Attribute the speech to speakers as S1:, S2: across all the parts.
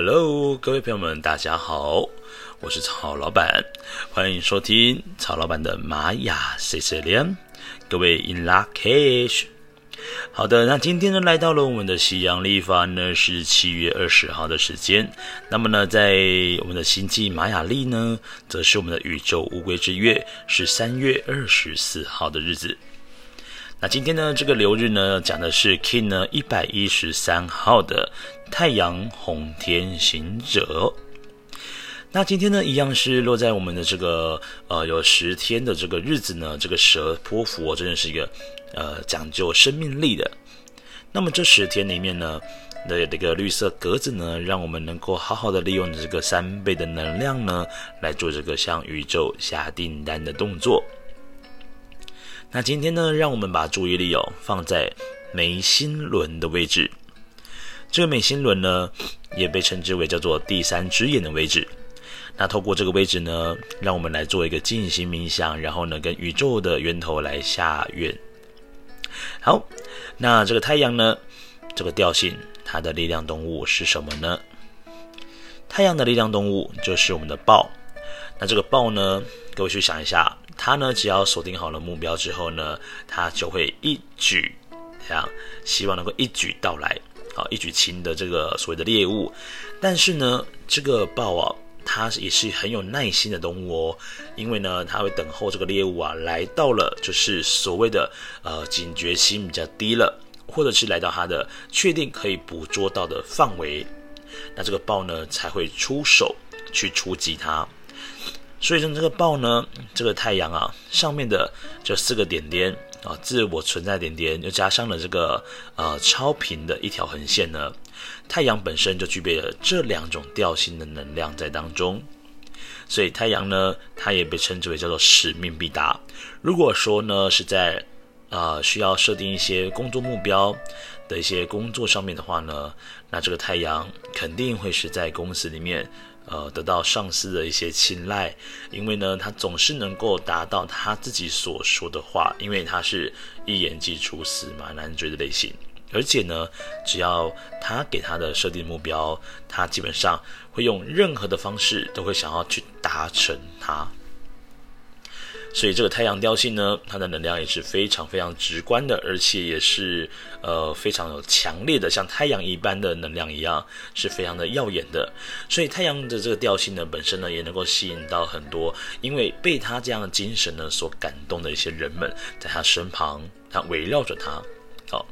S1: Hello，各位朋友们，大家好，我是曹老板，欢迎收听曹老板的玛雅 C C 连。各位 In Lak'ech，好的，那今天呢，来到了我们的西洋历法呢是七月二十号的时间，那么呢，在我们的星际玛雅历呢，则是我们的宇宙乌龟之月是三月二十四号的日子。那今天呢，这个流日呢，讲的是 King 呢一百一十三号的太阳红天行者。那今天呢，一样是落在我们的这个呃有十天的这个日子呢，这个蛇波符真的是一个呃讲究生命力的。那么这十天里面呢的这个绿色格子呢，让我们能够好好的利用这个三倍的能量呢，来做这个向宇宙下订单的动作。那今天呢，让我们把注意力哦放在眉心轮的位置。这个眉心轮呢，也被称之为叫做第三只眼的位置。那透过这个位置呢，让我们来做一个静心冥想，然后呢，跟宇宙的源头来下愿。好，那这个太阳呢，这个调性，它的力量动物是什么呢？太阳的力量动物就是我们的豹。那这个豹呢，各位去想一下。他呢，只要锁定好了目标之后呢，他就会一举这样，希望能够一举到来，好一举擒得这个所谓的猎物。但是呢，这个豹啊，它也是很有耐心的动物哦，因为呢，它会等候这个猎物啊来到了，就是所谓的呃警觉心比较低了，或者是来到它的确定可以捕捉到的范围，那这个豹呢才会出手去出击它。所以说这个豹呢，这个太阳啊，上面的这四个点点啊，自我存在点点，又加上了这个呃超频的一条横线呢，太阳本身就具备了这两种调性的能量在当中。所以太阳呢，它也被称之为叫做使命必达。如果说呢是在呃需要设定一些工作目标的一些工作上面的话呢，那这个太阳肯定会是在公司里面。呃，得到上司的一些青睐，因为呢，他总是能够达到他自己所说的话，因为他是一言既出驷马难追的类型，而且呢，只要他给他的设定目标，他基本上会用任何的方式都会想要去达成它。所以这个太阳调性呢，它的能量也是非常非常直观的，而且也是呃非常有强烈的，像太阳一般的能量一样，是非常的耀眼的。所以太阳的这个调性呢，本身呢也能够吸引到很多因为被他这样的精神呢所感动的一些人们，在他身旁，他围绕着他。好，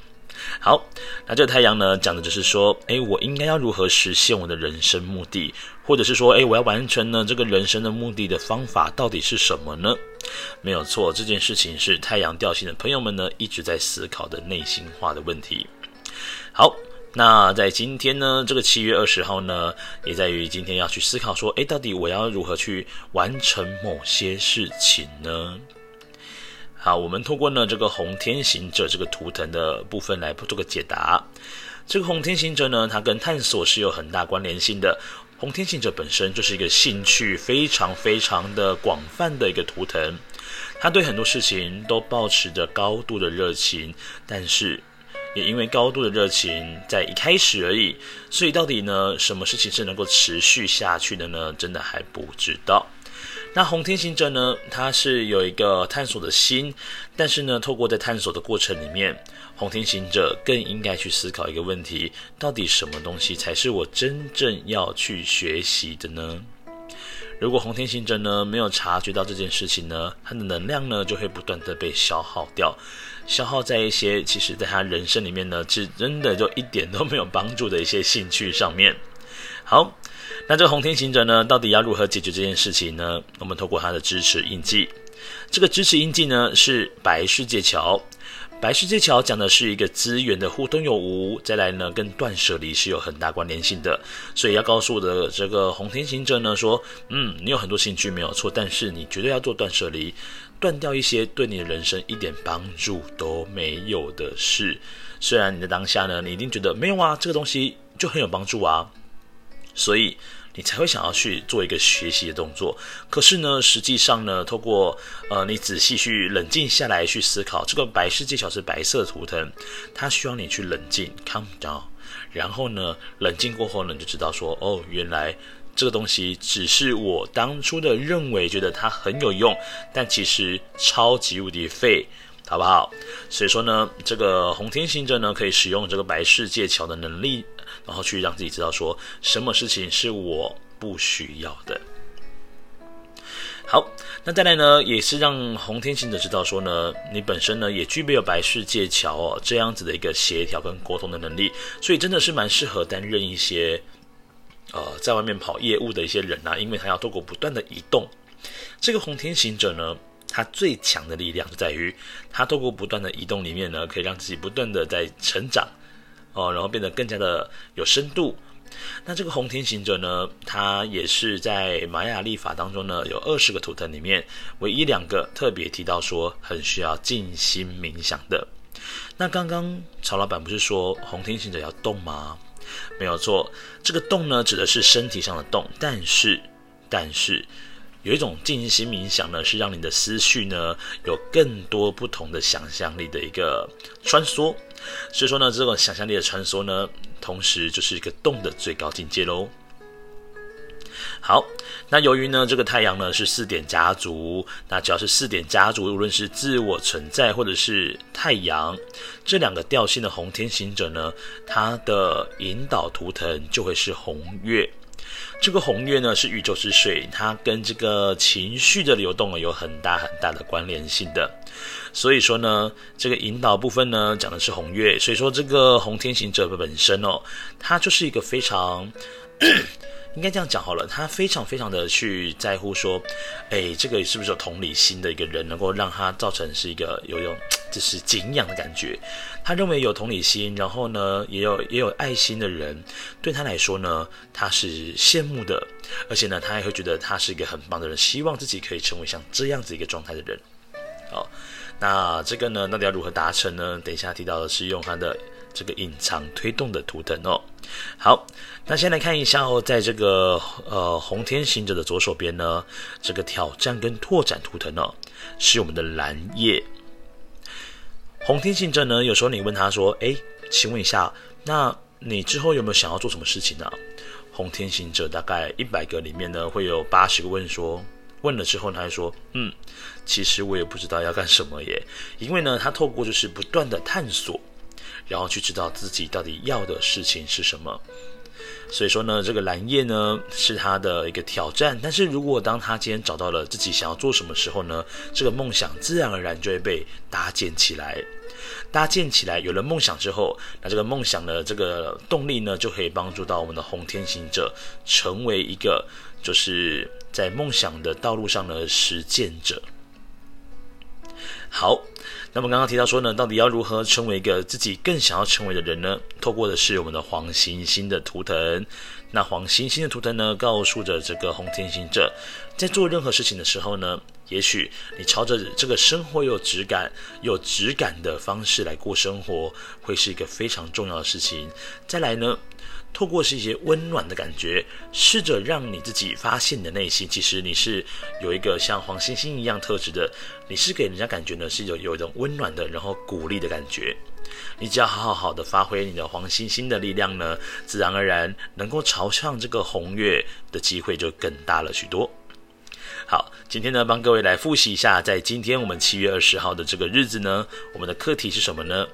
S1: 好，那这个太阳呢，讲的就是说，诶，我应该要如何实现我的人生目的，或者是说，诶，我要完成呢这个人生的目的的方法到底是什么呢？没有错，这件事情是太阳调性的朋友们呢一直在思考的内心话的问题。好，那在今天呢，这个七月二十号呢，也在于今天要去思考说，诶，到底我要如何去完成某些事情呢？好，我们通过呢这个红天行者这个图腾的部分来做个解答。这个红天行者呢，它跟探索是有很大关联性的。红天行者本身就是一个兴趣非常非常的广泛的一个图腾，他对很多事情都保持着高度的热情，但是也因为高度的热情在一开始而已，所以到底呢，什么事情是能够持续下去的呢？真的还不知道。那红天行者呢，他是有一个探索的心，但是呢，透过在探索的过程里面。红天行者更应该去思考一个问题：到底什么东西才是我真正要去学习的呢？如果红天行者呢没有察觉到这件事情呢，他的能量呢就会不断的被消耗掉，消耗在一些其实在他人生里面呢，是真的就一点都没有帮助的一些兴趣上面。好，那这个红天行者呢，到底要如何解决这件事情呢？我们透过他的支持印记，这个支持印记呢是白世界桥。白世界桥讲的是一个资源的互通有无，再来呢，跟断舍离是有很大关联性的，所以要告诉我的这个红天行者呢说，嗯，你有很多兴趣没有错，但是你绝对要做断舍离，断掉一些对你的人生一点帮助都没有的事。虽然你在当下呢，你一定觉得没有啊，这个东西就很有帮助啊，所以。你才会想要去做一个学习的动作，可是呢，实际上呢，透过呃，你仔细去冷静下来去思考，这个白世界桥是白色图腾，它需要你去冷静，calm down，然后呢，冷静过后呢，你就知道说，哦，原来这个东西只是我当初的认为觉得它很有用，但其实超级无敌废，好不好？所以说呢，这个红天行者呢，可以使用这个白世界桥的能力，然后去让自己知道说，什么事情是我不需要的。好，那再来呢，也是让红天行者知道说呢，你本身呢也具备有白世界桥哦这样子的一个协调跟沟通的能力，所以真的是蛮适合担任一些呃在外面跑业务的一些人呐、啊，因为他要透过不断的移动，这个红天行者呢，他最强的力量就在于他透过不断的移动里面呢，可以让自己不断的在成长哦，然后变得更加的有深度。那这个红天行者呢，它也是在玛雅历法当中呢，有二十个图腾里面，唯一两个特别提到说很需要静心冥想的。那刚刚曹老板不是说红天行者要动吗？没有错，这个动呢指的是身体上的动，但是但是有一种静心冥想呢，是让你的思绪呢有更多不同的想象力的一个穿梭。所以说呢，这种想象力的穿梭呢。同时就是一个动的最高境界喽。好，那由于呢，这个太阳呢是四点家族，那只要是四点家族，无论是自我存在或者是太阳这两个调性的红天行者呢，它的引导图腾就会是红月。这个红月呢是宇宙之水，它跟这个情绪的流动有很大很大的关联性的。所以说呢，这个引导部分呢讲的是红月，所以说这个红天行者本身哦，它就是一个非常。应该这样讲好了，他非常非常的去在乎说，哎，这个是不是有同理心的一个人，能够让他造成是一个有一种就是敬仰的感觉。他认为有同理心，然后呢，也有也有爱心的人，对他来说呢，他是羡慕的，而且呢，他也会觉得他是一个很棒的人，希望自己可以成为像这样子一个状态的人。好，那这个呢，到底要如何达成呢？等一下提到的是用他的这个隐藏推动的图腾哦。好，那先来看一下哦，在这个呃红天行者的左手边呢，这个挑战跟拓展图腾哦，是我们的蓝夜。红天行者呢，有时候你问他说：“诶，请问一下，那你之后有没有想要做什么事情呢？”红天行者大概一百个里面呢，会有八十个问说，问了之后他还说：“嗯，其实我也不知道要干什么耶，因为呢，他透过就是不断的探索。”然后去知道自己到底要的事情是什么，所以说呢，这个蓝夜呢是他的一个挑战。但是如果当他今天找到了自己想要做什么时候呢，这个梦想自然而然就会被搭建起来。搭建起来，有了梦想之后，那这个梦想的这个动力呢，就可以帮助到我们的红天行者成为一个就是在梦想的道路上的实践者。好。那么刚刚提到说呢，到底要如何成为一个自己更想要成为的人呢？透过的是我们的黄星星的图腾。那黄星星的图腾呢，告诉着这个红天行者，在做任何事情的时候呢，也许你朝着这个生活有质感、有质感的方式来过生活，会是一个非常重要的事情。再来呢，透过是一些温暖的感觉，试着让你自己发现你的内心，其实你是有一个像黄星星一样特质的，你是给人家感觉呢是有有一种温暖的，然后鼓励的感觉。你只要好好好的发挥你的黄星星的力量呢，自然而然能够朝向这个红月的机会就更大了许多。好，今天呢，帮各位来复习一下，在今天我们七月二十号的这个日子呢，我们的课题是什么呢？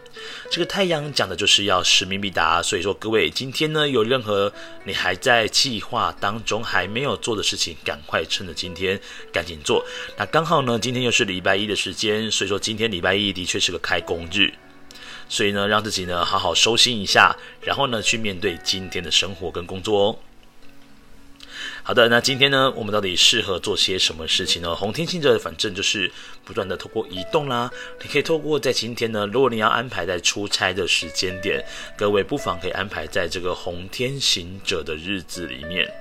S1: 这个太阳讲的就是要使命必达，所以说各位今天呢，有任何你还在计划当中还没有做的事情，赶快趁着今天赶紧做。那刚好呢，今天又是礼拜一的时间，所以说今天礼拜一的确是个开工日，所以呢，让自己呢好好收心一下，然后呢去面对今天的生活跟工作哦。好的，那今天呢，我们到底适合做些什么事情呢？红天行者反正就是不断的透过移动啦，你可以透过在今天呢，如果你要安排在出差的时间点，各位不妨可以安排在这个红天行者的日子里面，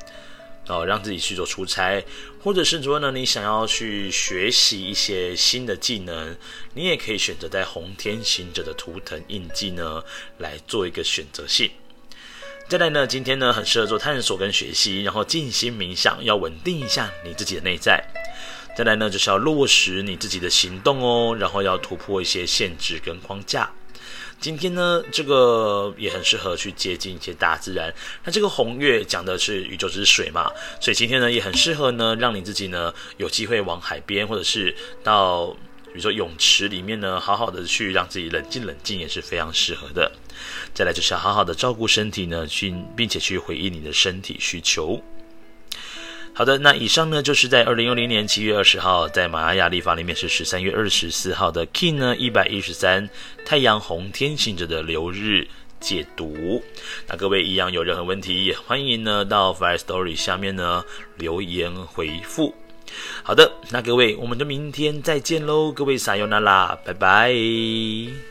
S1: 哦，让自己去做出差，或者是说呢，你想要去学习一些新的技能，你也可以选择在红天行者的图腾印记呢来做一个选择性。再来呢，今天呢很适合做探索跟学习，然后静心冥想，要稳定一下你自己的内在。再来呢，就是要落实你自己的行动哦，然后要突破一些限制跟框架。今天呢，这个也很适合去接近一些大自然。那这个红月讲的是宇宙之水嘛，所以今天呢也很适合呢，让你自己呢有机会往海边或者是到比如说泳池里面呢，好好的去让自己冷静冷静也是非常适合的。再来就是要好好的照顾身体呢，去并且去回应你的身体需求。好的，那以上呢就是在二零二零年七月二十号，在玛雅历法里面是十三月二十四号的 Kin 呢一百一十三太阳红天行者的流日解读。那各位一样有任何问题，也欢迎呢到 Firstory 下面呢留言回复。好的，那各位我们就明天再见喽，各位撒由那拉，拜拜。